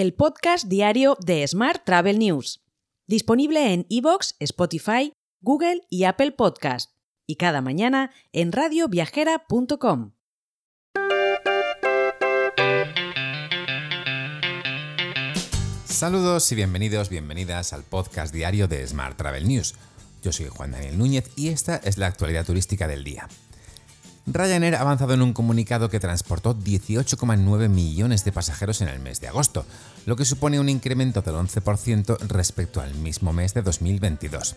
el podcast diario de Smart Travel News, disponible en iVoox, Spotify, Google y Apple Podcast, y cada mañana en radioviajera.com. Saludos y bienvenidos, bienvenidas al podcast diario de Smart Travel News. Yo soy Juan Daniel Núñez y esta es la actualidad turística del día. Ryanair ha avanzado en un comunicado que transportó 18,9 millones de pasajeros en el mes de agosto, lo que supone un incremento del 11% respecto al mismo mes de 2022.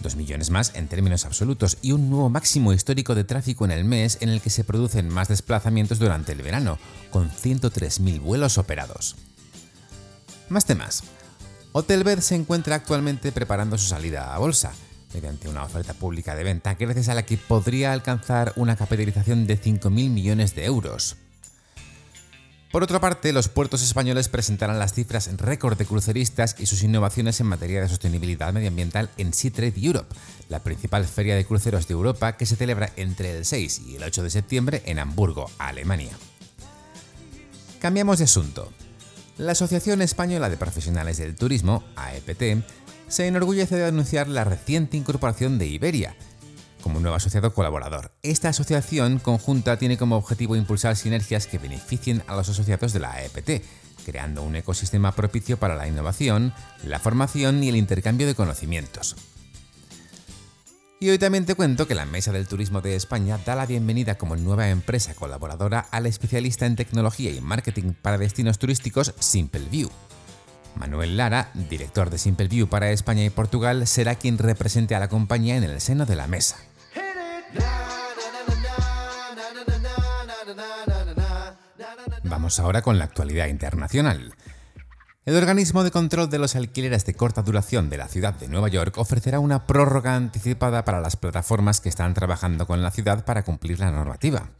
Dos millones más en términos absolutos y un nuevo máximo histórico de tráfico en el mes en el que se producen más desplazamientos durante el verano, con 103.000 vuelos operados. Más temas. Hotelbed se encuentra actualmente preparando su salida a bolsa mediante una oferta pública de venta gracias a la que podría alcanzar una capitalización de 5.000 millones de euros. Por otra parte, los puertos españoles presentarán las cifras récord de cruceristas y sus innovaciones en materia de sostenibilidad medioambiental en Sea Trade Europe, la principal feria de cruceros de Europa que se celebra entre el 6 y el 8 de septiembre en Hamburgo, Alemania. Cambiamos de asunto. La Asociación Española de Profesionales del Turismo, AEPT, se enorgullece de anunciar la reciente incorporación de Iberia como nuevo asociado colaborador. Esta asociación conjunta tiene como objetivo impulsar sinergias que beneficien a los asociados de la AEPT, creando un ecosistema propicio para la innovación, la formación y el intercambio de conocimientos. Y hoy también te cuento que la Mesa del Turismo de España da la bienvenida como nueva empresa colaboradora al especialista en tecnología y marketing para destinos turísticos SimpleView. Manuel Lara, director de SimpleView para España y Portugal, será quien represente a la compañía en el seno de la mesa. Vamos ahora con la actualidad internacional. El organismo de control de los alquileres de corta duración de la ciudad de Nueva York ofrecerá una prórroga anticipada para las plataformas que están trabajando con la ciudad para cumplir la normativa.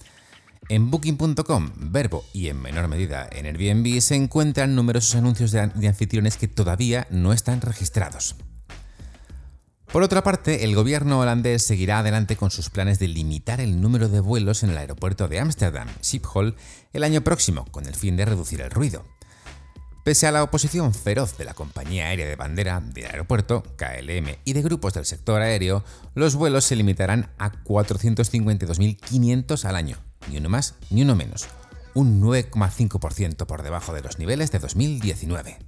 En Booking.com, Verbo y en menor medida en Airbnb se encuentran numerosos anuncios de, anfitriones que todavía no están registrados. Por otra parte, el gobierno holandés seguirá adelante con sus planes de limitar el número de vuelos en el aeropuerto de Ámsterdam, Schiphol, el año próximo, con el fin de reducir el ruido. Pese a la oposición feroz de la compañía aérea de bandera, del aeropuerto, KLM y de grupos del sector aéreo, los vuelos se limitarán a 452.500 al año, ni uno más ni uno menos, un 9,5% por debajo de los niveles de 2019.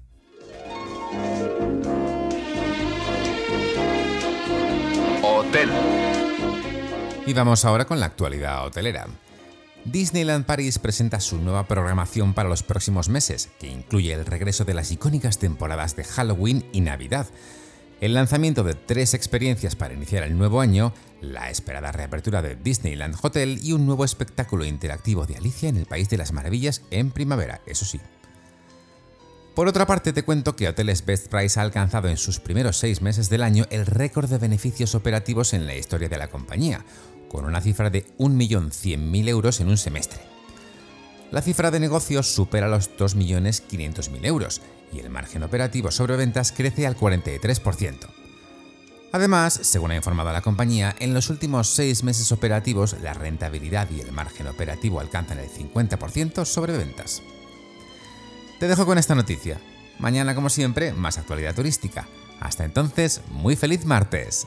Hotel. Y vamos ahora con la actualidad hotelera. Disneyland Paris presenta su nueva programación para los próximos meses, que incluye el regreso de las icónicas temporadas de Halloween y Navidad, el lanzamiento de tres experiencias para iniciar el nuevo año, la esperada reapertura de Disneyland Hotel y un nuevo espectáculo interactivo de Alicia en el País de las Maravillas en primavera, eso sí. Por otra parte, te cuento que Hoteles Best Price ha alcanzado en sus primeros seis meses del año el récord de beneficios operativos en la historia de la compañía, con una cifra de 1.100.000 euros en un semestre. La cifra de negocios supera los 2.500.000 euros y el margen operativo sobre ventas crece al 43%. Además, según ha informado la compañía, en los últimos seis meses operativos la rentabilidad y el margen operativo alcanzan el 50% sobre ventas. Te dejo con esta noticia. Mañana, como siempre, más actualidad turística. Hasta entonces, muy feliz martes.